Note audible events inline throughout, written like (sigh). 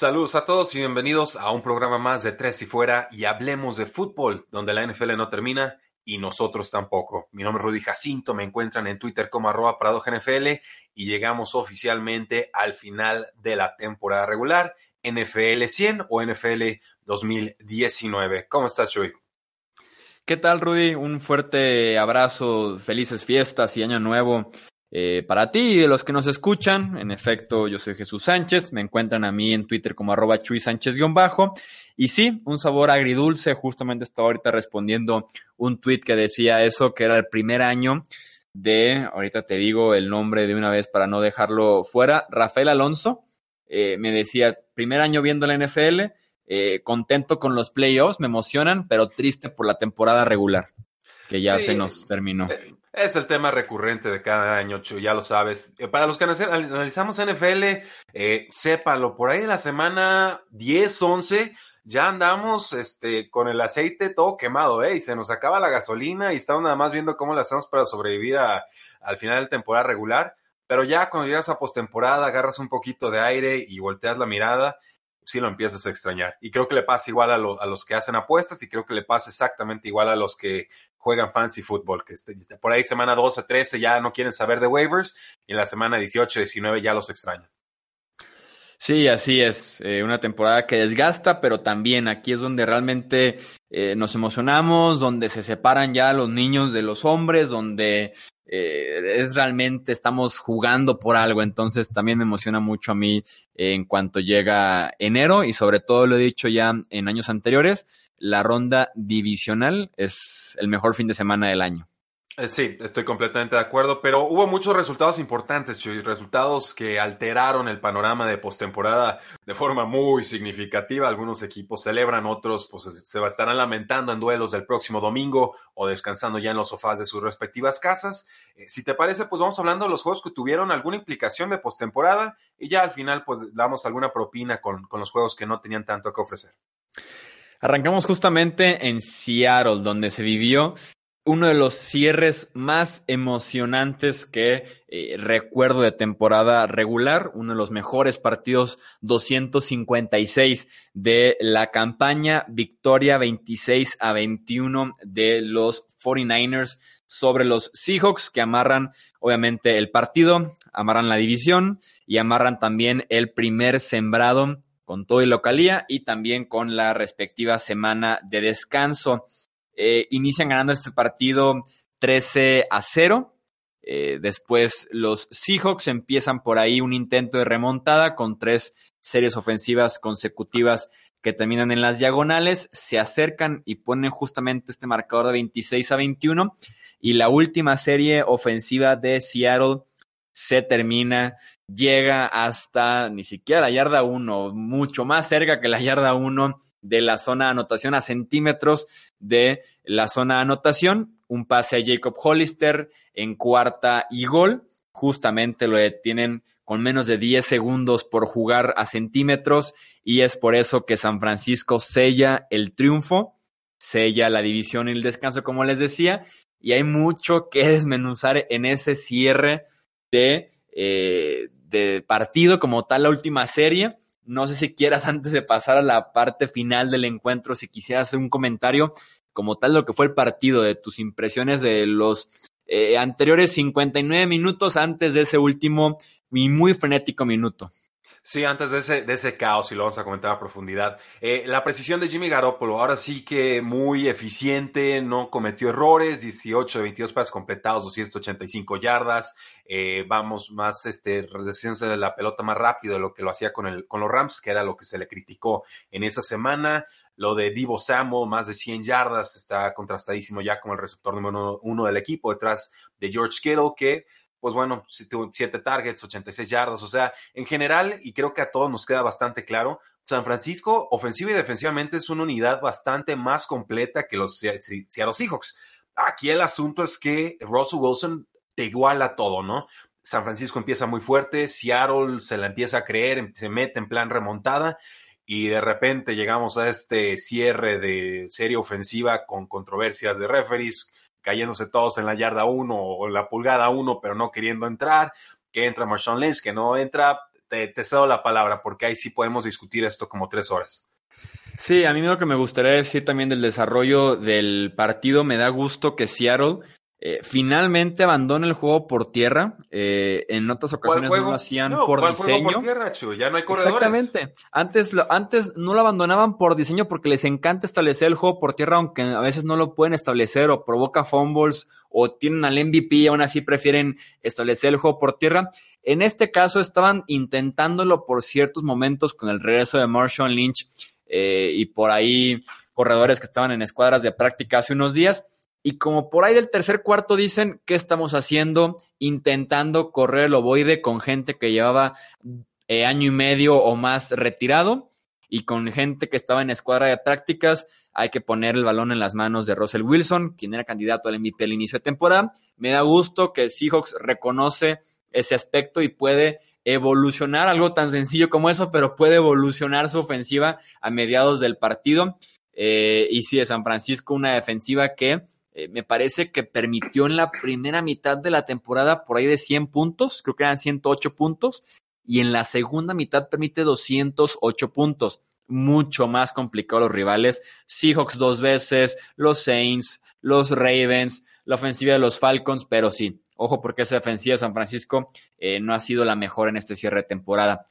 Saludos a todos y bienvenidos a un programa más de Tres y Fuera y hablemos de fútbol, donde la NFL no termina y nosotros tampoco. Mi nombre es Rudy Jacinto, me encuentran en Twitter como arroba NFL y llegamos oficialmente al final de la temporada regular, NFL 100 o NFL 2019. ¿Cómo estás, Chuy? ¿Qué tal, Rudy? Un fuerte abrazo, felices fiestas y año nuevo. Eh, para ti y de los que nos escuchan, en efecto, yo soy Jesús Sánchez, me encuentran a mí en Twitter como arroba Chuy Sánchez-bajo. Y sí, un sabor agridulce, justamente estaba ahorita respondiendo un tweet que decía eso, que era el primer año de, ahorita te digo el nombre de una vez para no dejarlo fuera, Rafael Alonso, eh, me decía, primer año viendo la NFL, eh, contento con los playoffs, me emocionan, pero triste por la temporada regular, que ya se nos terminó. Es el tema recurrente de cada año, ya lo sabes. Eh, para los que analizamos NFL, eh, sépanlo, por ahí de la semana 10, 11, ya andamos este, con el aceite todo quemado, ¿eh? Y se nos acaba la gasolina y estamos nada más viendo cómo le hacemos para sobrevivir al final de temporada regular. Pero ya cuando llegas a postemporada, agarras un poquito de aire y volteas la mirada sí lo empiezas a extrañar. Y creo que le pasa igual a, a, los que hacen apuestas y creo que le pasa exactamente igual a los que juegan fancy fútbol, que este, por ahí semana 12, 13 ya no quieren saber de waivers y en la semana 18, 19 ya los extrañan. Sí, así es. Eh, una temporada que desgasta, pero también aquí es donde realmente eh, nos emocionamos, donde se separan ya los niños de los hombres, donde eh, es realmente estamos jugando por algo. Entonces también me emociona mucho a mí en cuanto llega enero y sobre todo lo he dicho ya en años anteriores, la ronda divisional es el mejor fin de semana del año. Eh, sí, estoy completamente de acuerdo, pero hubo muchos resultados importantes, y resultados que alteraron el panorama de postemporada de forma muy significativa. Algunos equipos celebran, otros pues se estarán lamentando en duelos del próximo domingo o descansando ya en los sofás de sus respectivas casas. Eh, si te parece, pues vamos hablando de los juegos que tuvieron alguna implicación de postemporada y ya al final pues damos alguna propina con, con los juegos que no tenían tanto que ofrecer. Arrancamos justamente en Seattle, donde se vivió uno de los cierres más emocionantes que eh, recuerdo de temporada regular, uno de los mejores partidos 256 de la campaña, victoria 26 a 21 de los 49ers sobre los Seahawks que amarran obviamente el partido, amarran la división y amarran también el primer sembrado con todo y localía y también con la respectiva semana de descanso. Eh, inician ganando este partido 13 a 0. Eh, después los Seahawks empiezan por ahí un intento de remontada con tres series ofensivas consecutivas que terminan en las diagonales, se acercan y ponen justamente este marcador de 26 a 21 y la última serie ofensiva de Seattle se termina, llega hasta ni siquiera la yarda 1, mucho más cerca que la yarda 1 de la zona de anotación a centímetros de la zona de anotación. Un pase a Jacob Hollister en cuarta y gol. Justamente lo detienen con menos de 10 segundos por jugar a centímetros y es por eso que San Francisco sella el triunfo, sella la división y el descanso, como les decía, y hay mucho que desmenuzar en ese cierre de, eh, de partido como tal, la última serie. No sé si quieras, (laughs) antes de pasar a la parte final del encuentro, si quisieras hacer un comentario como tal lo que fue el partido, de tus impresiones de los eh, anteriores 59 minutos antes de ese último y muy frenético minuto. Sí, antes de ese, de ese caos, y lo vamos a comentar a profundidad, eh, la precisión de Jimmy Garoppolo, ahora sí que muy eficiente, no cometió errores, 18 de 22 pases completados, 285 yardas, eh, vamos más, este, de la pelota más rápido de lo que lo hacía con, el, con los Rams, que era lo que se le criticó en esa semana. Lo de Divo Samo, más de 100 yardas, está contrastadísimo ya como el receptor número uno del equipo, detrás de George Kittle, que pues bueno, siete targets, 86 yardas, o sea, en general, y creo que a todos nos queda bastante claro, San Francisco, ofensiva y defensivamente, es una unidad bastante más completa que los Seattle Seahawks. Aquí el asunto es que Russell Wilson te iguala todo, ¿no? San Francisco empieza muy fuerte, Seattle se la empieza a creer, se mete en plan remontada y de repente llegamos a este cierre de serie ofensiva con controversias de referees, cayéndose todos en la yarda 1 o en la pulgada 1, pero no queriendo entrar, que entra Marshawn Lynch, que no entra, te, te cedo la palabra, porque ahí sí podemos discutir esto como tres horas. Sí, a mí lo que me gustaría decir también del desarrollo del partido, me da gusto que Seattle eh, finalmente abandona el juego por tierra. Eh, en otras ocasiones no lo hacían por diseño. Por tierra, Ya no hay corredores. Exactamente. Antes, antes no lo abandonaban por diseño porque les encanta establecer el juego por tierra, aunque a veces no lo pueden establecer o provoca fumbles o tienen al MVP y aún así prefieren establecer el juego por tierra. En este caso estaban intentándolo por ciertos momentos con el regreso de Marshall Lynch eh, y por ahí corredores que estaban en escuadras de práctica hace unos días y como por ahí del tercer cuarto dicen, ¿qué estamos haciendo? Intentando correr el ovoide con gente que llevaba eh, año y medio o más retirado y con gente que estaba en escuadra de prácticas. Hay que poner el balón en las manos de Russell Wilson, quien era candidato al MVP al inicio de temporada. Me da gusto que Seahawks reconoce ese aspecto y puede evolucionar algo tan sencillo como eso, pero puede evolucionar su ofensiva a mediados del partido. Eh, y sí, de San Francisco, una defensiva que eh, me parece que permitió en la primera mitad de la temporada por ahí de 100 puntos, creo que eran 108 puntos, y en la segunda mitad permite 208 puntos. Mucho más complicado los rivales. Seahawks dos veces, los Saints, los Ravens, la ofensiva de los Falcons, pero sí, ojo porque esa defensiva de San Francisco eh, no ha sido la mejor en este cierre de temporada.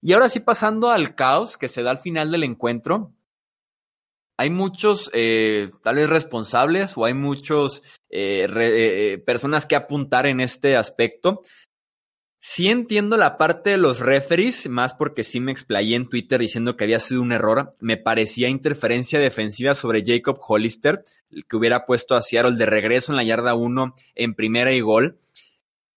Y ahora sí pasando al caos que se da al final del encuentro, hay muchos eh, tal vez responsables o hay muchos eh, eh, personas que apuntar en este aspecto. Sí entiendo la parte de los referees, más porque sí me explayé en Twitter diciendo que había sido un error. Me parecía interferencia defensiva sobre Jacob Hollister, el que hubiera puesto a Seattle de regreso en la yarda 1 en primera y gol.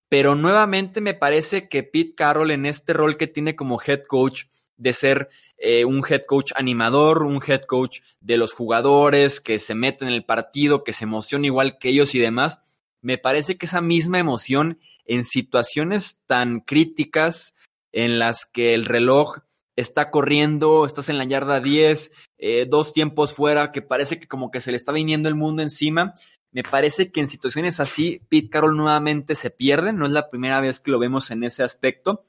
Pero nuevamente me parece que Pete Carroll en este rol que tiene como head coach de ser eh, un head coach animador, un head coach de los jugadores, que se mete en el partido, que se emociona igual que ellos y demás. Me parece que esa misma emoción en situaciones tan críticas en las que el reloj está corriendo, estás en la yarda 10, eh, dos tiempos fuera, que parece que como que se le está viniendo el mundo encima. Me parece que en situaciones así, Pete Carroll nuevamente se pierde, no es la primera vez que lo vemos en ese aspecto.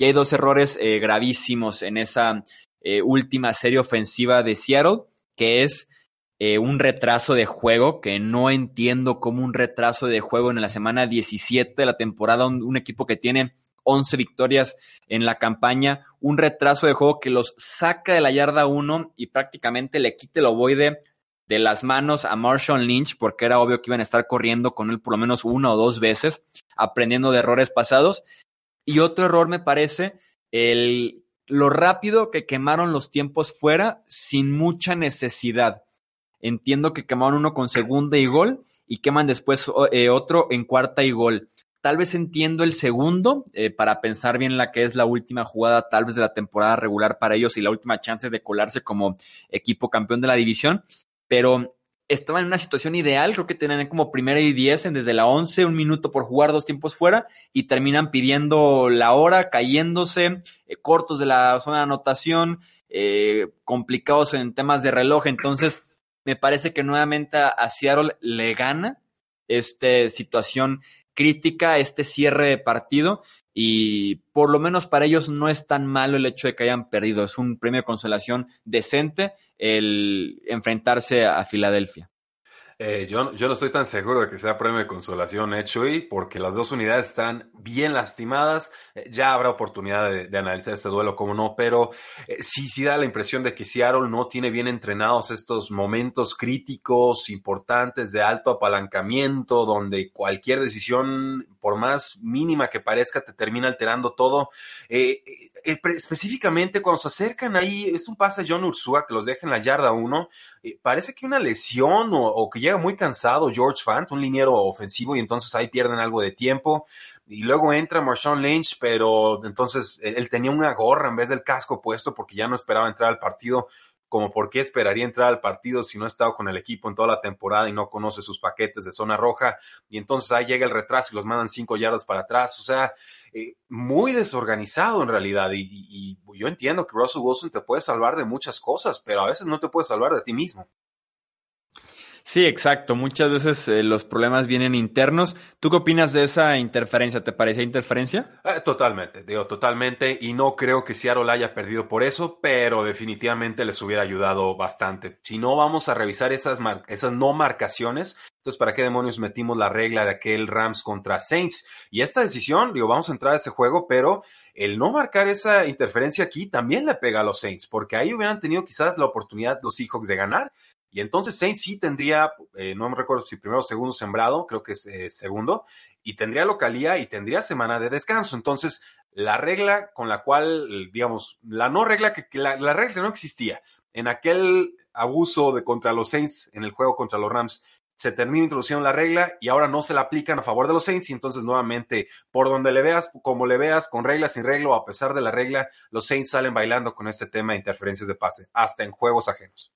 Y hay dos errores eh, gravísimos en esa eh, última serie ofensiva de Seattle, que es eh, un retraso de juego, que no entiendo cómo un retraso de juego en la semana 17 de la temporada, un, equipo que tiene 11 victorias en la campaña, un retraso de juego que los saca de la yarda 1 y prácticamente le quite el ovoide de las manos a Marshall Lynch, porque era obvio que iban a estar corriendo con él por lo menos una o dos veces, aprendiendo de errores pasados. Y otro error me parece el, lo rápido que quemaron los tiempos fuera sin mucha necesidad. Entiendo que quemaron uno con segunda y gol y queman después eh, otro en cuarta y gol. Tal vez entiendo el segundo eh, para pensar bien la que es la última jugada tal vez de la temporada regular para ellos y la última chance de colarse como equipo campeón de la división, pero estaban en una situación ideal, creo que tenían como primera y diez en desde la once, un minuto por jugar, dos tiempos fuera, y terminan pidiendo la hora, cayéndose, eh, cortos de la zona de anotación, eh, complicados en temas de reloj. Entonces, me parece que nuevamente a, Seattle le gana esta situación crítica, este cierre de partido, y por lo menos para ellos no es tan malo el hecho de que hayan perdido. Es un premio de consolación decente el enfrentarse a Filadelfia. Eh, yo, yo, no estoy tan seguro de que sea premio de consolación hecho y porque las dos unidades están bien lastimadas. Eh, ya habrá oportunidad de, analizar este duelo, como no, pero eh, sí, sí da la impresión de que Seattle no tiene bien entrenados estos momentos críticos, importantes, de alto apalancamiento, donde cualquier decisión, por más mínima que parezca, te termina alterando todo. específicamente cuando se acercan ahí, es un pase a John Ursua que los deja en la yarda uno. parece que una lesión o, que ya muy cansado George Fant, un liniero ofensivo, y entonces ahí pierden algo de tiempo. Y luego entra Marshawn Lynch, pero entonces él, tenía una gorra en vez del casco puesto porque ya no esperaba entrar al partido como por qué esperaría entrar al partido si no ha estado con el equipo en toda la temporada y no conoce sus paquetes de zona roja. Y entonces ahí llega el retraso y los mandan cinco yardas para atrás. O sea, eh, muy desorganizado en realidad. Y, y, yo entiendo que Russell Wilson te puede salvar de muchas cosas, pero a veces no te puede salvar de ti mismo. Sí, exacto. Muchas veces eh, los problemas vienen internos. ¿Tú qué opinas de esa interferencia? ¿Te parece interferencia? Eh, totalmente, digo, totalmente. Y no creo que Seattle haya perdido por eso, pero definitivamente les hubiera ayudado bastante. Si no vamos a revisar esas, esas no marcaciones, entonces, ¿para qué demonios metimos la regla de aquel Rams contra Saints? Y esta decisión, digo, vamos a entrar a ese juego, pero el no marcar esa interferencia aquí también le pega a los Saints, porque ahí hubieran tenido quizás la oportunidad los Seahawks de ganar y entonces Saints sí tendría, eh, no me recuerdo si primero o segundo sembrado, creo que es eh, segundo, y tendría localía y tendría semana de descanso. Entonces, la regla con la cual, digamos, la no regla que, la, regla que no existía en aquel abuso de contra los Saints en el juego contra los Rams, se termina introduciendo la regla y ahora no se la aplican a favor de los Saints y entonces nuevamente por donde le veas, como le veas, con regla, sin regla o a pesar de la regla, los Saints salen bailando con este tema de interferencias de pase, hasta en juegos ajenos.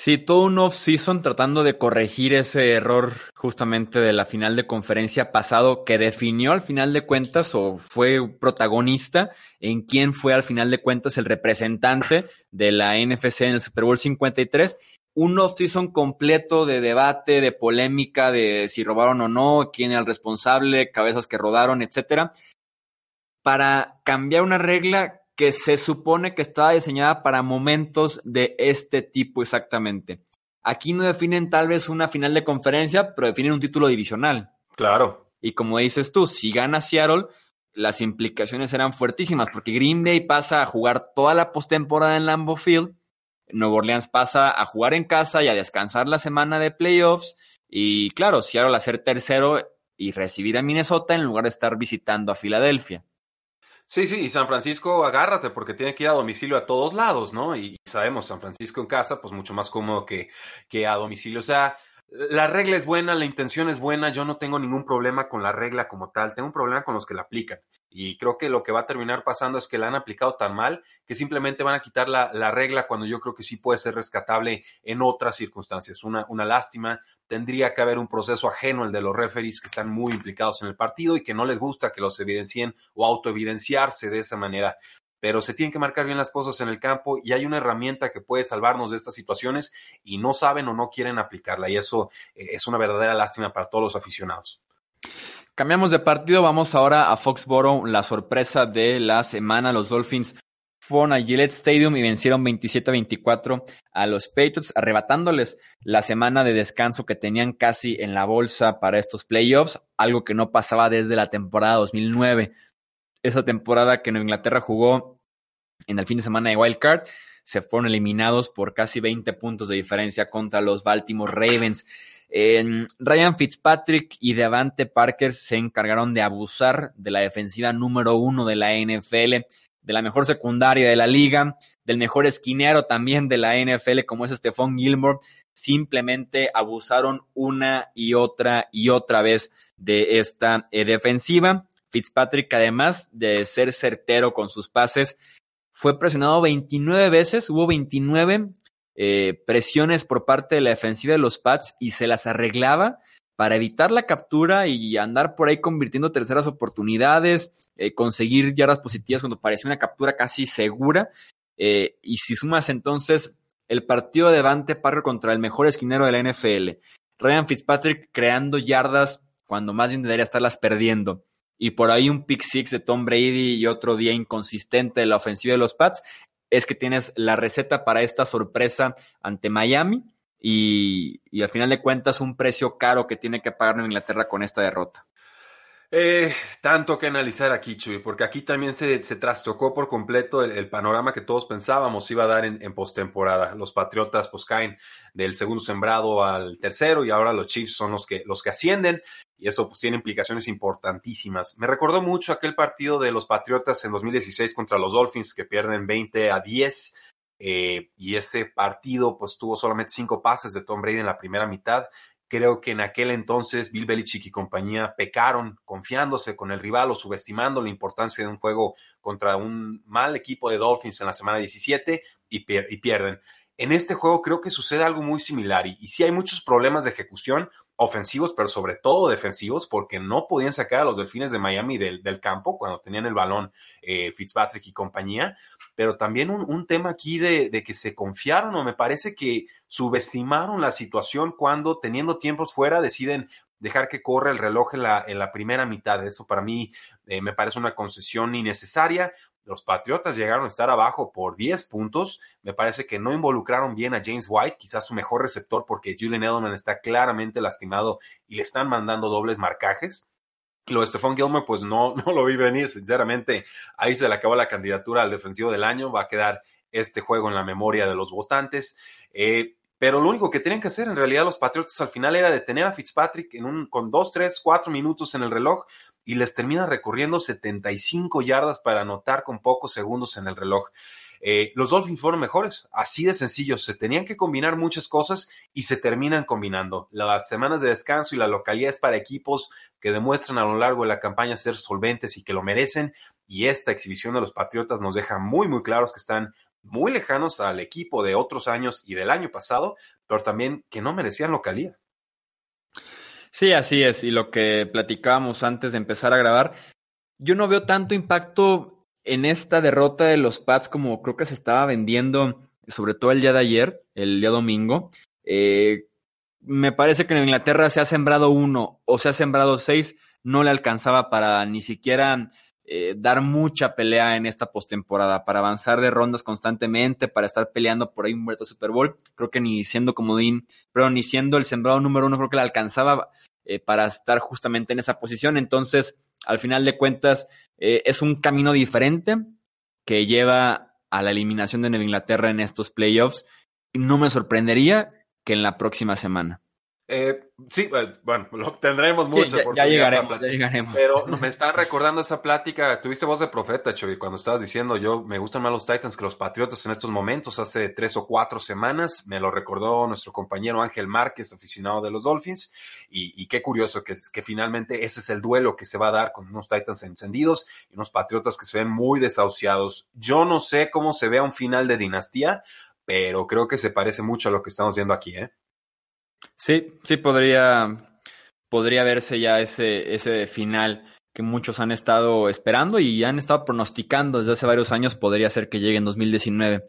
Sí, todo un off-season tratando de corregir ese error justamente de la final de conferencia pasado que definió al final de cuentas o fue protagonista en quién fue al final de cuentas el representante de la NFC en el Super Bowl 53. Un off-season completo de debate, de polémica, de si robaron o no, quién era el responsable, cabezas que rodaron, etcétera, para cambiar una regla que se supone que estaba diseñada para momentos de este tipo exactamente. Aquí no definen tal vez una final de conferencia, pero definen un título divisional. Claro. Y como dices tú, si gana Seattle, las implicaciones serán fuertísimas, porque Green Bay pasa a jugar toda la postemporada en Lambeau Field, Nueva Orleans pasa a jugar en casa y a descansar la semana de playoffs, y claro, Seattle a ser tercero y recibir a Minnesota en lugar de estar visitando a Filadelfia. Sí, sí, y San Francisco, agárrate, porque tiene que ir a domicilio a todos lados, ¿no? Y sabemos, San Francisco en casa, pues mucho más cómodo que, que a domicilio. O sea, la regla es buena, la intención es buena, yo no tengo ningún problema con la regla como tal, tengo un problema con los que la aplican. Y creo que lo que va a terminar pasando es que la han aplicado tan mal que simplemente van a quitar la, la regla cuando yo creo que sí puede ser rescatable en otras circunstancias. Una, una lástima, tendría que haber un proceso ajeno al de los referees que están muy implicados en el partido y que no les gusta que los evidencien o autoevidenciarse de esa manera. Pero se tienen que marcar bien las cosas en el campo y hay una herramienta que puede salvarnos de estas situaciones y no saben o no quieren aplicarla y eso eh, es una verdadera lástima para todos los aficionados. Cambiamos de partido, vamos ahora a Foxboro, la sorpresa de la semana. Los Dolphins fueron a Gillette Stadium y vencieron 27-24 a los Patriots, arrebatándoles la semana de descanso que tenían casi en la bolsa para estos playoffs, algo que no pasaba desde la temporada 2009. Esa temporada que Nueva Inglaterra jugó en el fin de semana de Wild Card, se fueron eliminados por casi 20 puntos de diferencia contra los Baltimore Ravens. Ryan Fitzpatrick y Devante Parker se encargaron de abusar de la defensiva número uno de la NFL, de la mejor secundaria de la liga, del mejor esquinero también de la NFL como es Stephon Gilmore. Simplemente abusaron una y otra y otra vez de esta eh, defensiva. Fitzpatrick, además de ser certero con sus pases, fue presionado 29 veces, hubo 29 eh, presiones por parte de la defensiva de los Pats y se las arreglaba para evitar la captura y andar por ahí convirtiendo terceras oportunidades, eh, conseguir yardas positivas cuando parecía una captura casi segura. Eh, y si sumas entonces el partido de Dante Parker contra el mejor esquinero de la NFL, Ryan Fitzpatrick creando yardas cuando más bien debería estarlas perdiendo. Y por ahí un pick six de Tom Brady y otro día inconsistente de la ofensiva de los Pats, es que tienes la receta para esta sorpresa ante Miami y, y al final de cuentas un precio caro que tiene que pagar Nueva Inglaterra con esta derrota. Eh, tanto que analizar aquí, Chuy, porque aquí también se, se trastocó por completo el, panorama que todos pensábamos iba a dar en, postemporada. Los Patriotas pues caen del segundo sembrado al tercero y ahora los Chiefs son los que, los que ascienden y eso pues tiene implicaciones importantísimas. Me recordó mucho aquel partido de los Patriotas en 2016 contra los Dolphins que pierden 20 a 10 eh, y ese partido pues tuvo solamente cinco pases de Tom Brady en la primera mitad Creo que en aquel entonces Bill Belichick y compañía pecaron confiándose con el rival o subestimando la importancia de un juego contra un mal equipo de Dolphins en la semana 17 y, pierden. En este juego creo que sucede algo muy similar y, y sí hay muchos problemas de ejecución ofensivos, pero sobre todo defensivos, porque no podían sacar a los delfines de Miami del, campo cuando tenían el balón eh, Fitzpatrick y compañía, pero también un, tema aquí de, que se confiaron o me parece que subestimaron la situación cuando teniendo tiempos fuera deciden dejar que corra el reloj en la, en la primera mitad. Eso para mí eh, me parece una concesión innecesaria. Los Patriotas llegaron a estar abajo por 10 puntos. Me parece que no involucraron bien a James White, quizás su mejor receptor, porque Julian Edelman está claramente lastimado y le están mandando dobles marcajes. Lo de Stephon Gilmer, pues no, (laughs) no lo vi venir, sinceramente. Ahí se le acabó la candidatura al defensivo del año. Va a quedar este juego en la memoria de los votantes. Eh, pero lo único que tenían que hacer en realidad los Patriotas al final era detener a Fitzpatrick en un, con dos, tres, cuatro minutos en el reloj y les termina recorriendo 75 yardas para anotar con pocos segundos en el reloj. Eh, los Dolphins fueron mejores, así de sencillo. Se tenían que combinar muchas cosas y se terminan combinando. Las semanas de descanso y la localidad es para equipos que demuestran a lo largo de la campaña ser solventes y que lo merecen. Y esta exhibición de los Patriotas nos deja muy, muy claros que están muy lejanos al equipo de otros años y del año pasado, pero también que no merecían localidad. Sí, así es. Y lo que platicábamos antes de empezar a grabar, yo no veo tanto impacto en esta derrota de los Pats como creo que se estaba vendiendo, sobre todo el día de ayer, el día domingo. Eh, me parece que en Inglaterra se ha sembrado uno o se ha sembrado seis, no le alcanzaba para ni siquiera eh, dar mucha pelea en esta postemporada, para avanzar de rondas constantemente, para estar peleando por ahí un vuelto Super Bowl. Creo que ni siendo comodín, pero ni siendo el sembrado número uno, creo que le alcanzaba eh, para estar justamente en esa posición. Entonces, al final de cuentas, eh, es un camino diferente que lleva a la eliminación de Nueva Inglaterra en estos playoffs. No me sorprendería que en la próxima semana. Eh, sí, eh, bueno, (laughs) lo tendremos mucho. ya, llegaremos, ya llegaremos. Pero (laughs) me está recordando esa plática. Tuviste voz de profeta, Choy, cuando estabas diciendo yo me gustan más los Titans que los Patriotas en estos momentos, hace tres o cuatro semanas. Me lo recordó nuestro compañero Ángel Márquez, aficionado de los Dolphins. Y, qué curioso que, que finalmente ese es el duelo que se va a dar con unos Titans encendidos y unos Patriotas que se ven muy desahuciados. Yo no sé cómo se vea un final de dinastía, pero creo que se parece mucho a lo que estamos viendo aquí, ¿eh? Sí, sí podría, podría verse ya ese, ese final que muchos han estado esperando y han estado pronosticando desde hace varios años, podría ser que llegue en 2019.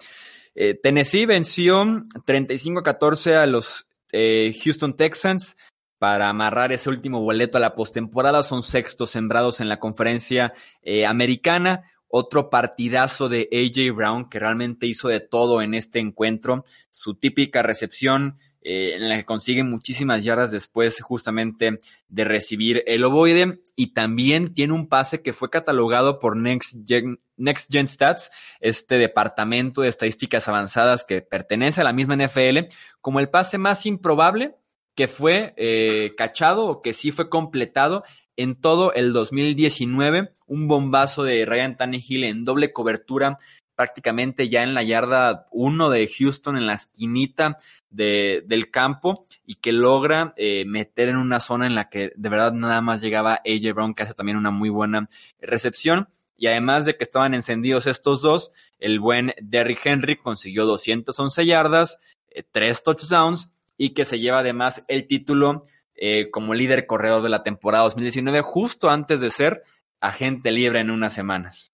Eh, Tennessee venció 35 a 14 a los eh, Houston Texans para amarrar ese último boleto a la postemporada. Son sextos sembrados en la conferencia eh, americana. Otro partidazo de AJ Brown que realmente hizo de todo en este encuentro. Su típica recepción, eh, en la que consigue muchísimas yardas después justamente de recibir el ovoide. Y también tiene un pase que fue catalogado por Next Gen, Next Gen Stats, este departamento de estadísticas avanzadas que pertenece a la misma NFL, como el pase más improbable que fue eh, cachado o que sí fue completado en todo el 2019, un bombazo de Ryan Tannehill en doble cobertura prácticamente ya en la yarda 1 de Houston, en la esquinita de, del campo, y que logra eh, meter en una zona en la que de verdad nada más llegaba AJ Brown, que hace también una muy buena recepción. Y además de que estaban encendidos estos dos, el buen Derrick Henry consiguió 211 yardas, eh, tres touchdowns, y que se lleva además el título eh, como líder corredor de la temporada 2019, justo antes de ser agente libre en unas semanas.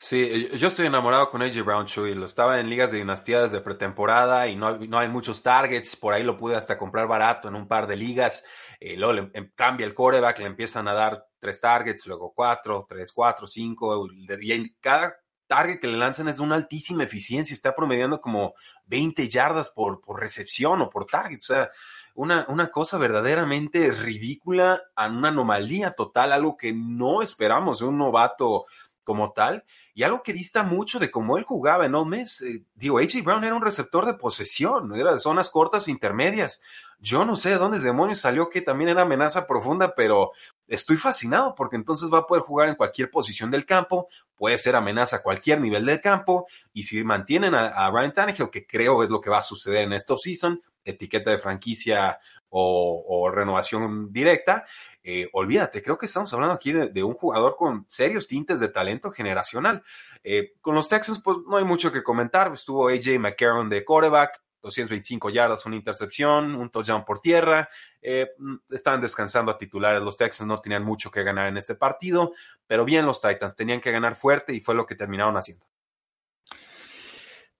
Sí, eh, yo estoy enamorado con AJ Brown, Chuy. Lo estaba en ligas de dinastía desde pretemporada y no, no hay muchos targets. Por ahí lo pude hasta comprar barato en un par de ligas. Eh, luego le, em, cambia el coreback, le empiezan a dar tres targets, luego cuatro, tres, cuatro, cinco. Y cada target que le lanzan es de una altísima eficiencia, está promediando como 20 yardas por, por recepción o por target, o sea, una, una, cosa verdaderamente ridícula, una anomalía total, algo que no esperamos de un novato como tal, y algo que dista mucho de cómo él jugaba en Ole Miss. Eh, digo, A.J. Brown era un receptor de posesión, era de zonas cortas e intermedias. Yo no sé de dónde demonios salió que también era amenaza profunda, pero estoy fascinado porque entonces va a poder jugar en cualquier posición del campo, puede ser amenaza a cualquier nivel del campo, y si mantienen a, a Ryan Tannehill, que creo es lo que va a suceder en esta season, etiqueta de franquicia o, renovación directa, eh, olvídate, creo que estamos hablando aquí de, un jugador con serios tintes de talento generacional. Eh, con los Texans, pues no hay mucho que comentar. Estuvo AJ McCarron de quarterback, 225 yardas, una intercepción, un touchdown por tierra. Eh, estaban descansando a titulares. Los Texans no tenían mucho que ganar en este partido, pero bien los Titans tenían que ganar fuerte y fue lo que terminaron haciendo.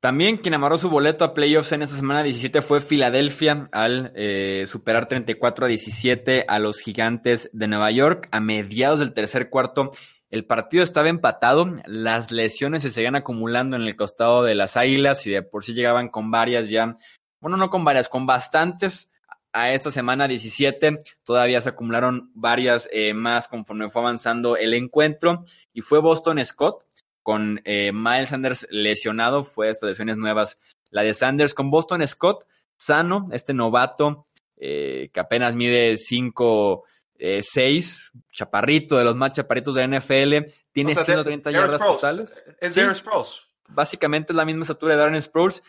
También quien amarró su boleto a playoffs en esta semana 17 fue Filadelfia al eh, superar 34 a 17 a los gigantes de Nueva York a mediados del tercer cuarto. El partido estaba empatado, las lesiones se seguían acumulando en el costado de las Águilas y de por sí llegaban con varias ya, bueno, no con varias, con bastantes a esta semana 17. Todavía se acumularon varias eh, más conforme fue avanzando el encuentro y fue Boston Scott con eh, Miles Sanders lesionado, fue estas lesiones nuevas. La de Sanders con Boston Scott, sano, este novato eh, que apenas mide 5, 6, eh, chaparrito, de los más chaparritos de la NFL, tiene 130 yardas totales. Es Darren Sproles. Básicamente es la misma estatura de Darren Sproles,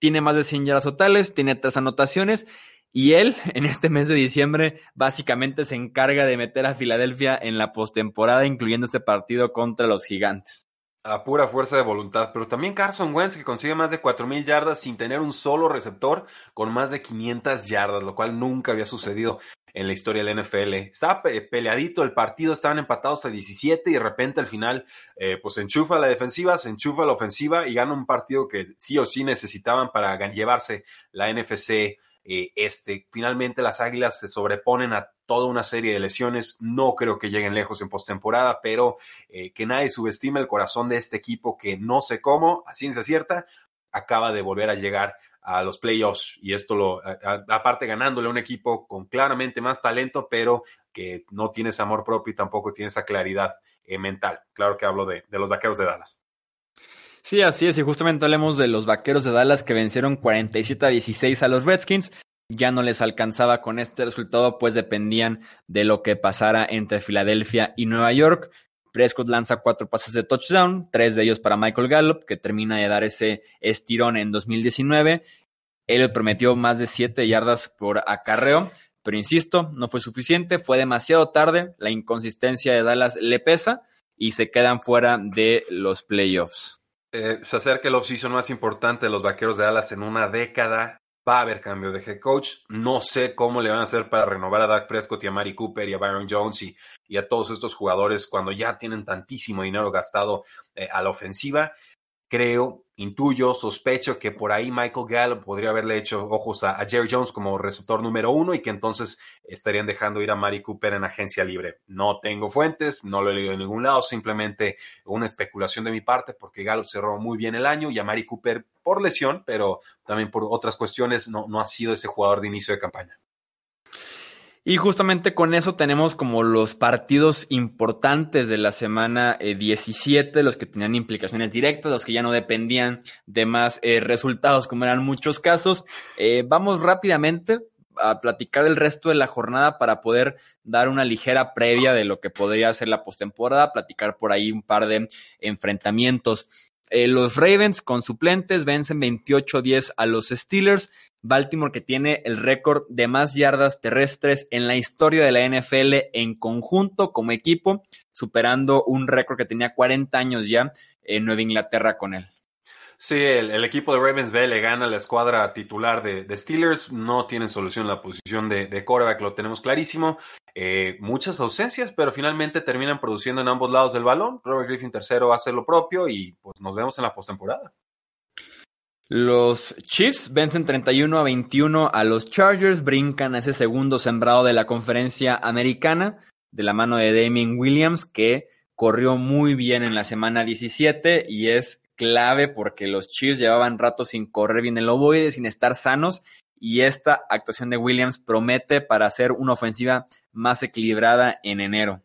tiene más de 100 yardas totales, tiene tres anotaciones. Y él, (laughs) en este mes de diciembre, básicamente se encarga de meter a Filadelfia en la postemporada, incluyendo este partido contra los Gigantes a pura fuerza de voluntad, pero también Carson Wentz que consigue más de 4.000 yardas sin tener un solo receptor con más de 500 yardas, lo cual nunca había sucedido en la historia del NFL. Estaba peleadito el partido, estaban empatados a 17 y de repente al final eh, pues enchufa la defensiva, se enchufa la ofensiva y gana un partido que sí o sí necesitaban para llevarse la NFC eh, este. Finalmente las Águilas se sobreponen a toda una serie de lesiones. No creo que lleguen lejos en postemporada, pero eh, que nadie subestime el corazón de este equipo que no sé cómo, a ciencia cierta, acaba de volver a llegar a los playoffs y esto lo aparte ganándole a un equipo con claramente más talento pero que no tiene ese amor propio y tampoco tiene esa claridad eh, mental claro que hablo de, de los vaqueros de Dallas Sí, así es, y justamente hablemos de los Vaqueros de Dallas que vencieron 47 a 16 a los Redskins. Ya no les alcanzaba con este resultado, pues dependían de lo que pasara entre Filadelfia y Nueva York. Prescott lanza cuatro pases de touchdown, tres de ellos para Michael Gallup, que termina de dar ese estirón en 2019. Él prometió más de siete yardas por acarreo, pero insisto, no fue suficiente, fue demasiado tarde, la inconsistencia de Dallas le pesa y se quedan fuera de los playoffs. Eh, se acerca el offseason más importante de los vaqueros de Dallas en una década. Va a haber cambio de head coach. No sé cómo le van a hacer para renovar a Dak Prescott y a Mari Cooper y a Byron Jones y, a todos estos jugadores cuando ya tienen tantísimo dinero gastado eh, a la ofensiva creo, intuyo, sospecho que por ahí Michael Gallup podría haberle hecho ojos a, Jerry Jones como receptor número uno y que entonces estarían dejando ir a Mari Cooper en agencia libre. No tengo fuentes, no lo he leído en ningún lado, simplemente una especulación de mi parte porque Gallup cerró muy bien el año y a Mari Cooper por lesión, pero también por otras cuestiones no, no ha sido ese jugador de inicio de campaña. Y justamente con eso tenemos como los partidos importantes de la semana 17, eh, los que tenían implicaciones directas, los que ya no dependían de más eh, resultados, como eran muchos casos. Eh, vamos rápidamente a platicar el resto de la jornada para poder dar una ligera previa de lo que podría ser la postemporada, platicar por ahí un par de enfrentamientos. los Ravens con suplentes vencen 28-10 a los Steelers. Baltimore que tiene el récord de más yardas terrestres en la historia de la NFL en conjunto como equipo, superando un récord que tenía 40 años ya en Nueva Inglaterra con él. Sí, el, equipo de Ravens B le gana la escuadra titular de, Steelers. No tienen solución la posición de, de quarterback, lo tenemos clarísimo. Eh, muchas ausencias, pero finalmente terminan produciendo en ambos lados del balón. Robert Griffin tercero hace lo propio y pues nos vemos en la postemporada. Los Chiefs vencen 31 a 21 a los Chargers, brincan a ese segundo sembrado de la conferencia americana de la mano de Damien Williams, que corrió muy bien en la semana 17 y es clave porque los Chiefs llevaban rato sin correr bien el ovoide, sin estar sanos y esta actuación de Williams promete para hacer una ofensiva más equilibrada en enero.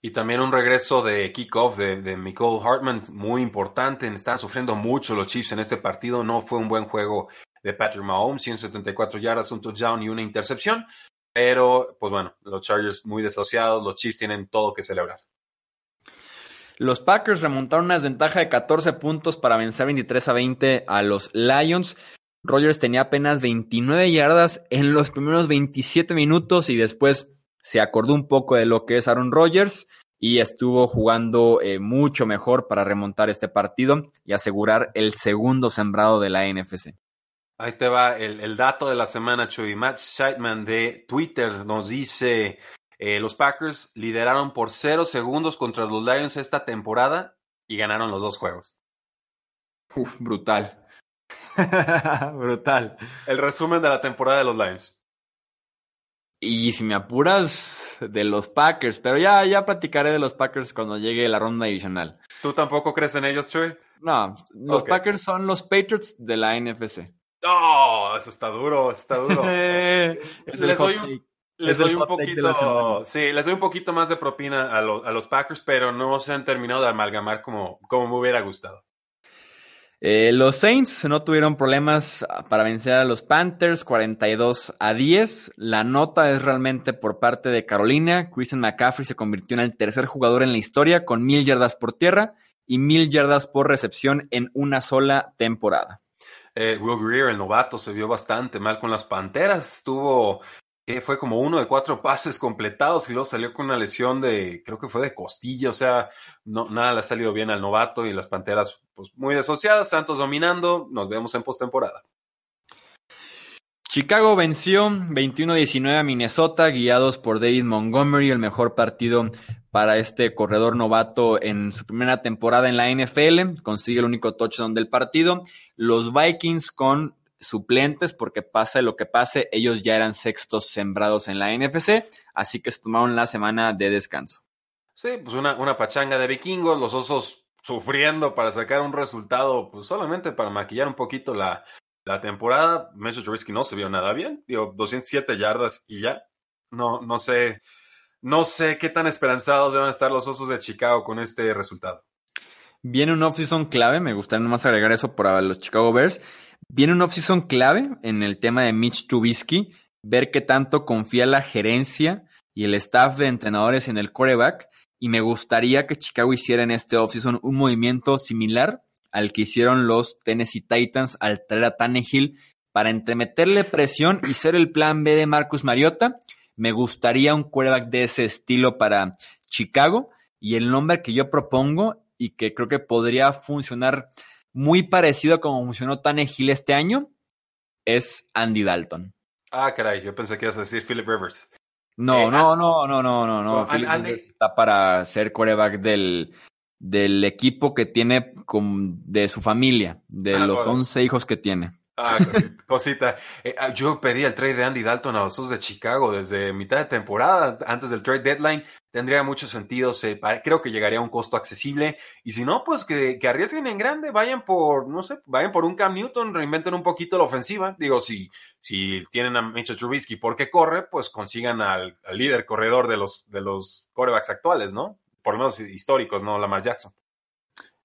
Y también un regreso de kickoff de, de Hartman muy importante. Están sufriendo mucho los Chiefs en este partido. No fue un buen juego de Patrick Mahomes, 174 yardas, un touchdown y una intercepción. Pero, pues bueno, los Chargers muy desociados, los Chiefs tienen todo que celebrar. Los Packers remontaron una desventaja de 14 puntos para vencer 23 a 20 a los Lions. Rogers tenía apenas 29 yardas en los primeros 27 minutos y después se acordó un poco de lo que es Aaron Rodgers y estuvo jugando eh, mucho mejor para remontar este partido y asegurar el segundo sembrado de la NFC. Ahí te va el, dato de la semana, Chuy. Matt Scheitman de Twitter nos dice, eh, los Packers lideraron por cero segundos contra los Lions esta temporada y ganaron los dos juegos. Uf, brutal. (laughs) brutal. El resumen de la temporada de los Lions. Y si me apuras, de los Packers. Pero ya, ya platicaré de los Packers cuando llegue la ronda divisional. ¿Tú tampoco crees en ellos, Chuy? No, los Packers son los Patriots de la NFC. Oh, eso está duro, está duro. (laughs) (laughs) les doy un, les doy un poquito, sí, les doy un poquito más de propina a, a, los Packers, pero no se han terminado de amalgamar como, como me hubiera gustado. Eh, los Saints no tuvieron problemas para vencer a los Panthers 42 a 10. La nota es realmente por parte de Carolina. Christian McCaffrey se convirtió en el tercer jugador en la historia con mil yardas por tierra y mil yardas por recepción en una sola temporada. Eh, Will Greer, el novato, se vio bastante mal con las Panteras. Tuvo que fue como uno de cuatro (laughs) pases completados y luego salió con una lesión de, creo que fue de costilla, o sea, no, nada le ha salido bien al novato y las Panteras pues muy desociadas, Santos dominando, nos vemos en postemporada. Chicago venció 21-19 a Minnesota, guiados por David Montgomery, el mejor partido para este corredor novato en su primera temporada en la NFL. Consigue el único touchdown del partido. Los Vikings con suplentes, porque pase lo que pase, ellos ya eran sextos sembrados en la NFC, así que se tomaron la semana de descanso. Sí, pues una, una pachanga de vikingos, los osos sufriendo para sacar un resultado, pues solamente para maquillar un poquito la, la temporada. Messi Trubisky no se vio nada bien, digo, 207 yardas y ya. No, no sé, no sé qué tan esperanzados deben estar los osos de Chicago con este resultado. Viene un offseason clave, me gustaría nomás agregar eso para los Chicago Bears. Viene un offseason clave en el tema de Mitch Trubisky, ver qué tanto confía la gerencia y el staff de entrenadores en el quarterback. Y me gustaría que Chicago hiciera en este offseason un movimiento similar al que hicieron los Tennessee Titans al traer a Tannehill para entremeterle presión y ser el plan B de Marcus Mariota. Me gustaría un quarterback de ese estilo para Chicago. Y el nombre que yo propongo y que creo que podría funcionar muy parecido a como funcionó Tannehill este año, es Andy Dalton. Ah, caray, yo pensé que ibas a decir Philip Rivers. No, eh, no, no, no, no, no, no. Philip Rivers está para ser coreback del, del equipo que tiene con, de su familia, de ah, los 11 hijos que tiene. Ah, cosita. Eh, ah, yo pedí el trade de Andy Dalton a los dos de Chicago desde mitad de temporada, antes del trade deadline. Tendría mucho sentido. creo que llegaría a un costo accesible. Y si no, pues que, arriesguen en grande, vayan por, no sé, vayan por un Cam Newton, reinventen un poquito la ofensiva. Digo, si, si tienen a Mitchell Trubisky porque corre, pues consigan al, líder corredor de los, de los corebacks actuales, ¿no? Por lo menos históricos, ¿no? Lamar Jackson.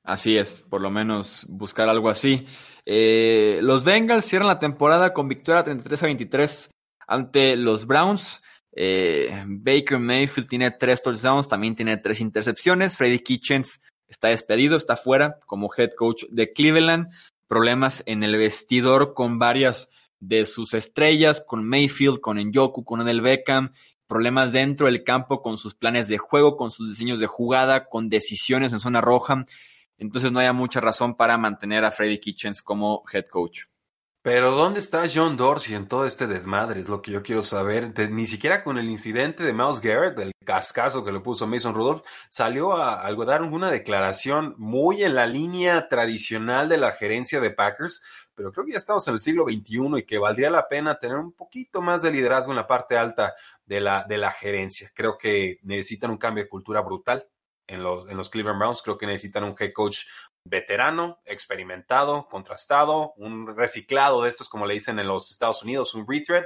Así es, por lo menos buscar algo así. Eh, los Bengals cierran la temporada con victoria 33 a 23 ante los Browns. Eh, Baker Mayfield tiene tres touchdowns, también tiene tres intercepciones. Freddy Kitchens está despedido, está fuera como head coach de Cleveland. Problemas en el vestidor con varias de sus estrellas, con Mayfield, con Njoku, con Edel Beckham. Problemas dentro del campo con sus planes de juego, con sus diseños de jugada, con decisiones en zona roja. Entonces no haya mucha razón para mantener a Freddy Kitchens como head coach. Pero ¿dónde está John Dorsey en todo este desmadre? Es lo que yo quiero saber. ni siquiera con el incidente de Mouse Garrett, el cascazo que le puso Mason Rudolph, salió a, a, dar una declaración muy en la línea tradicional de la gerencia de Packers, pero creo que ya estamos en el siglo XXI y que valdría la pena tener un poquito más de liderazgo en la parte alta de la, de la gerencia. Creo que necesitan un cambio de cultura brutal en los, en los Cleveland Browns. Creo que necesitan un head coach veterano, experimentado, contrastado, un reciclado de estos, como le dicen en los Estados Unidos, un retread.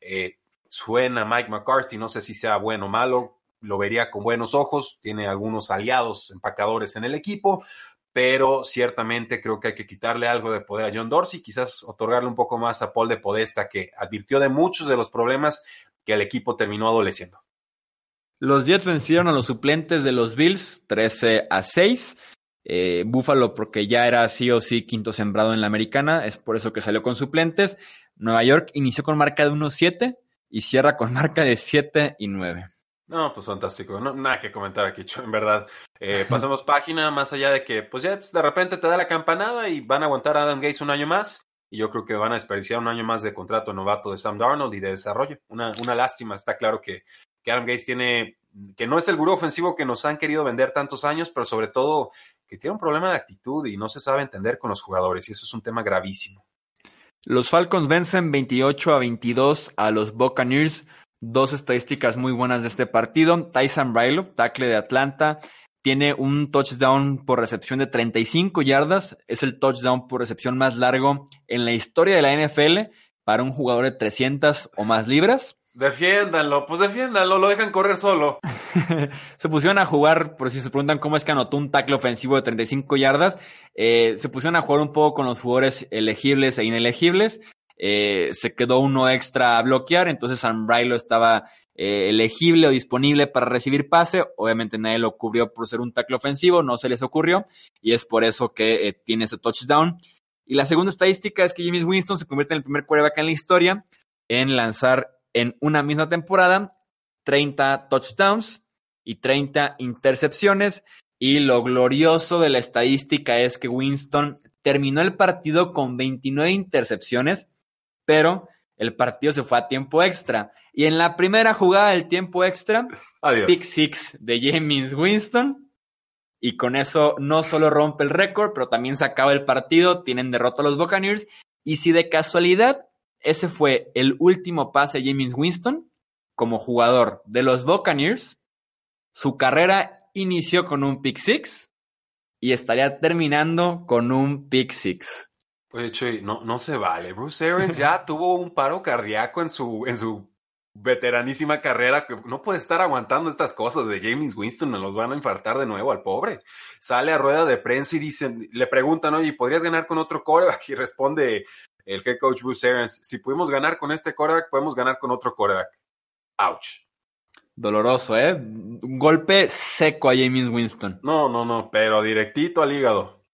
Eh, suena Mike McCarthy, no sé si sea bueno o malo, lo vería con buenos ojos, tiene algunos aliados empacadores en el equipo, pero ciertamente creo que hay que quitarle algo de poder a John Dorsey, quizás otorgarle un poco más a Paul de Podesta, que advirtió de muchos de los problemas que el equipo terminó adoleciendo. Los Jets vencieron a los suplentes de los Bills 13 a 6. Eh, Buffalo porque ya era sí o sí quinto sembrado en la americana, es por eso que salió con suplentes. Nueva York inició con marca de 1-7 y cierra con marca de 7 y 9. No, pues fantástico. No, nada que comentar aquí, en verdad. Eh, pasamos página, más allá de que, pues Jets de repente te da la campanada y van a aguantar a Adam Gates un año más. Y yo creo que van a desperdiciar un año más de contrato novato de Sam Darnold y de desarrollo. Una, una lástima. Está claro que, que Adam Gates tiene, que no es el gurú ofensivo que nos han querido vender tantos años, pero sobre todo que tiene un problema de actitud y no se sabe entender con los jugadores. Y eso es un tema gravísimo. Los Falcons vencen 28 a 22 a los Buccaneers. Dos estadísticas muy buenas de este partido. Tyson Rylow, tackle de Atlanta, tiene un touchdown por recepción de 35 yardas. Es el touchdown por recepción más largo en la historia de la NFL para un jugador de 300 o más libras. Defiéndanlo, pues defiéndanlo, lo dejan correr solo. (laughs) se pusieron a jugar, por si se preguntan cómo es que anotó un tackle ofensivo de 35 yardas, eh, se pusieron a jugar un poco con los jugadores elegibles e inelegibles. Eh, se quedó uno extra a bloquear, entonces Sam Brilo estaba eh, elegible o disponible para recibir pase. Obviamente nadie lo cubrió por ser un tackle ofensivo, no se les ocurrió, y es por eso que tiene ese touchdown. Y la segunda estadística es que James Winston se convierte en el primer quarterback en la historia en lanzar en una misma temporada 30 touchdowns y 30 intercepciones. Y lo glorioso de la estadística es que Winston terminó el partido con 29 intercepciones, pero el partido se fue a tiempo extra. Y en la primera jugada del tiempo extra, pick six de James Winston. Y con eso no solo rompe el récord, pero también se acaba el partido. Tienen derrota a los Buccaneers. Y si de casualidad ese fue el último pase de James Winston como jugador de los Buccaneers. Su carrera inició con un pick six y estaría terminando con un pick six. Oye, Chuy, no, no se vale. Bruce Arians ya (laughs) tuvo un paro cardíaco en su, en su veteranísima carrera. que No puede estar aguantando estas cosas de James Winston. Nos los van a infartar de nuevo al pobre. Sale a rueda de prensa y dicen, le preguntan, oye, ¿podrías ganar con otro coreback? Y responde, el head coach Bruce Arians, si pudimos ganar con este quarterback, podemos ganar con otro quarterback. Ouch. Doloroso, ¿eh? Un golpe seco a James Winston. No, no, no, pero directito al hígado.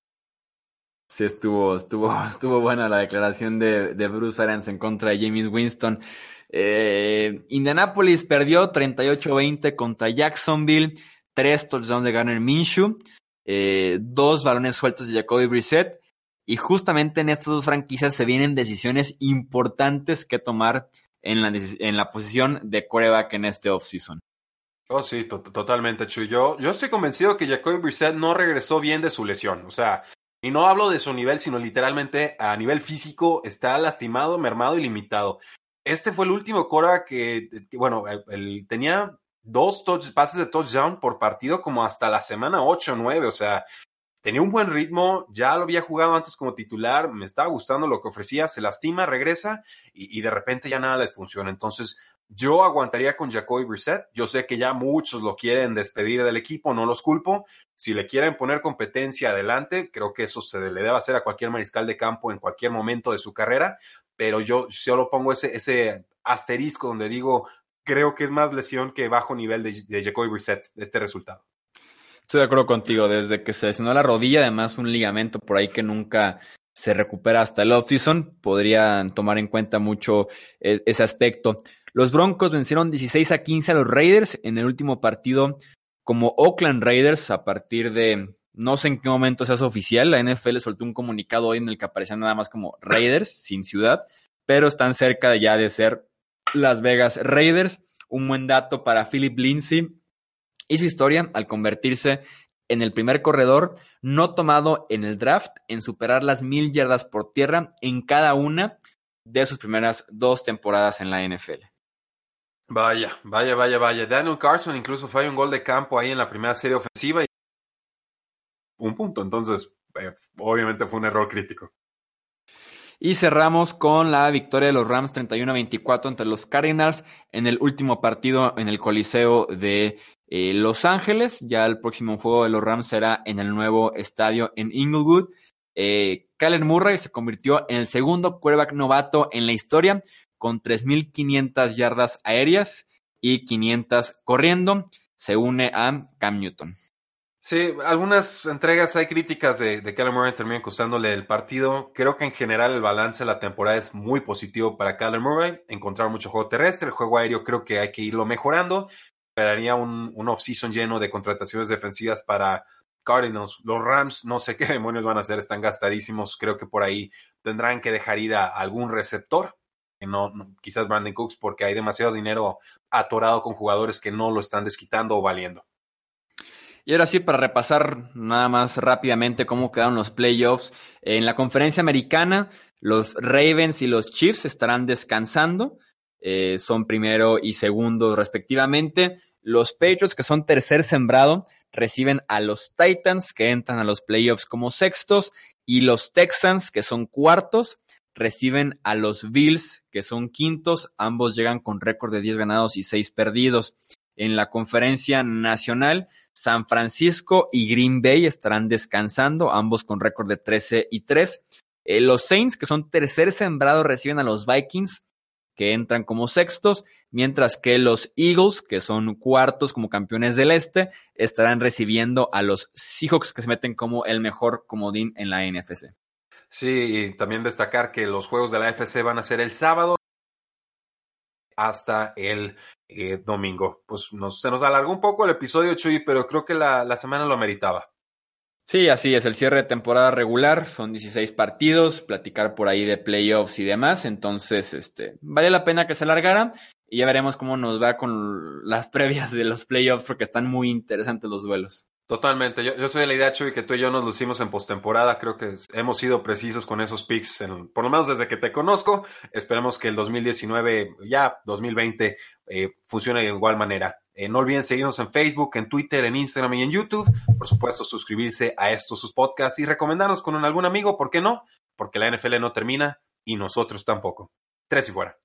Sí, estuvo, estuvo, (laughs) estuvo buena la declaración de, de Bruce Arians en contra de James Winston. Eh, Indianapolis perdió 38-20 contra Jacksonville, tres touchdowns de Garner Minshew, eh, dos balones sueltos de Jacoby Brissett y justamente en estas dos franquicias se vienen decisiones importantes que tomar en la, en la posición de coreback en este offseason. Oh, sí, totalmente, Chuy. Yo, yo estoy convencido que Jacoby Brissett no regresó bien de su lesión. O sea, y no hablo de su nivel, sino literalmente a nivel físico está lastimado, mermado y limitado. Este fue el último coreback que, bueno, tenía dos pases de touchdown por partido como hasta la semana 8 o 9. O sea, tenía un buen ritmo, ya lo había jugado antes como titular, me estaba gustando lo que ofrecía, se lastima, regresa y, de repente ya nada les funciona. Entonces, yo aguantaría con Jacoby Brissett. Yo sé que ya muchos lo quieren despedir del equipo, no los culpo. Si le quieren poner competencia adelante, creo que eso se le debe hacer a cualquier mariscal de campo en cualquier momento de su carrera, pero yo solo pongo ese, ese asterisco donde digo, creo que es más lesión que bajo nivel de, de Jacoby Brissett este resultado. Estoy de acuerdo contigo, desde que se lesionó la rodilla, además un ligamento por ahí que nunca se recupera hasta el offseason, podrían tomar en cuenta mucho e, ese aspecto. Los Broncos vencieron 16 a 15 a los Raiders en el último partido como Oakland Raiders a partir de no sé en qué momento se hace oficial, la NFL soltó un comunicado hoy en el que aparecían nada más como Raiders (laughs) sin ciudad, pero están cerca ya de ser Las Vegas Raiders. Un buen dato para Philip Lindsay, y su historia al convertirse en el primer corredor no tomado en el draft en superar las mil yardas por tierra en cada una de sus primeras dos temporadas en la NFL. Vaya, vaya, vaya, vaya. Daniel Carson incluso fue un gol de campo ahí en la primera serie ofensiva un punto. Entonces, eh, obviamente fue un error crítico. Y cerramos con la victoria de los Rams 31-24 ante los Cardinals en el último partido en el Coliseo de eh, Los Ángeles. Ya el próximo juego de los Rams será en el nuevo estadio en Inglewood. Eh, Murray se convirtió en el segundo quarterback novato en la historia con 3.500 yardas aéreas y 500 corriendo. Se une a Cam Newton. Sí, algunas entregas hay críticas de, de Murray terminan costándole el partido. Creo que en general el balance de la temporada es muy positivo para Kyler Murray. Encontrar mucho juego terrestre, el juego aéreo creo que hay que irlo mejorando. Esperaría un, un off-season lleno de contrataciones defensivas para Cardinals. Los Rams, no sé (laughs) qué demonios van a hacer, están gastadísimos. Creo que por ahí tendrán que dejar ir a algún receptor. No, quizás Brandon Cooks, porque hay demasiado dinero atorado con jugadores que no lo están desquitando o valiendo. Y ahora sí, para repasar nada más rápidamente cómo quedaron los playoffs. En la conferencia americana, los Ravens y los Chiefs estarán descansando. Eh, son primero y segundo respectivamente. Los Patriots, que son tercer sembrado, reciben a los Titans, que entran a los playoffs como sextos. Y los Texans, que son cuartos, reciben a los Bills, que son quintos. Ambos llegan con récord de 10 ganados y 6 perdidos. En la conferencia nacional, San Francisco y Green Bay estarán descansando, ambos con récord de 13 y 3. Eh, los Saints, que son tercer sembrado, reciben a los Vikings, que entran como sextos, mientras que los Eagles, que son cuartos como campeones del este, estarán recibiendo a los Seahawks, que se meten como el mejor comodín en la NFC. Sí, y también destacar que los juegos de la NFC van a ser el sábado hasta el eh, domingo. Pues se nos alargó un poco el episodio, Chuy, pero creo que la, la semana lo meritaba. Sí, así es, el cierre de temporada regular, son 16 partidos, platicar por ahí de playoffs y demás, entonces, este, vale la pena que se alargara y ya veremos cómo nos va con las (laughs) previas de los playoffs porque están muy interesantes los duelos. Totalmente. Yo, yo, soy de la idea, Chuy, que tú y yo nos lucimos en postemporada. Creo que hemos sido precisos con esos picks, en, por lo menos desde que te conozco. Esperemos que el 2019, ya 2020, eh, funcione de igual manera. Eh, no olviden seguirnos en Facebook, en Twitter, en Instagram y en YouTube. Por supuesto, suscribirse a estos sus podcasts y recomendarnos con algún amigo. ¿Por qué no? Porque la NFL no termina y nosotros tampoco. Tres y fuera.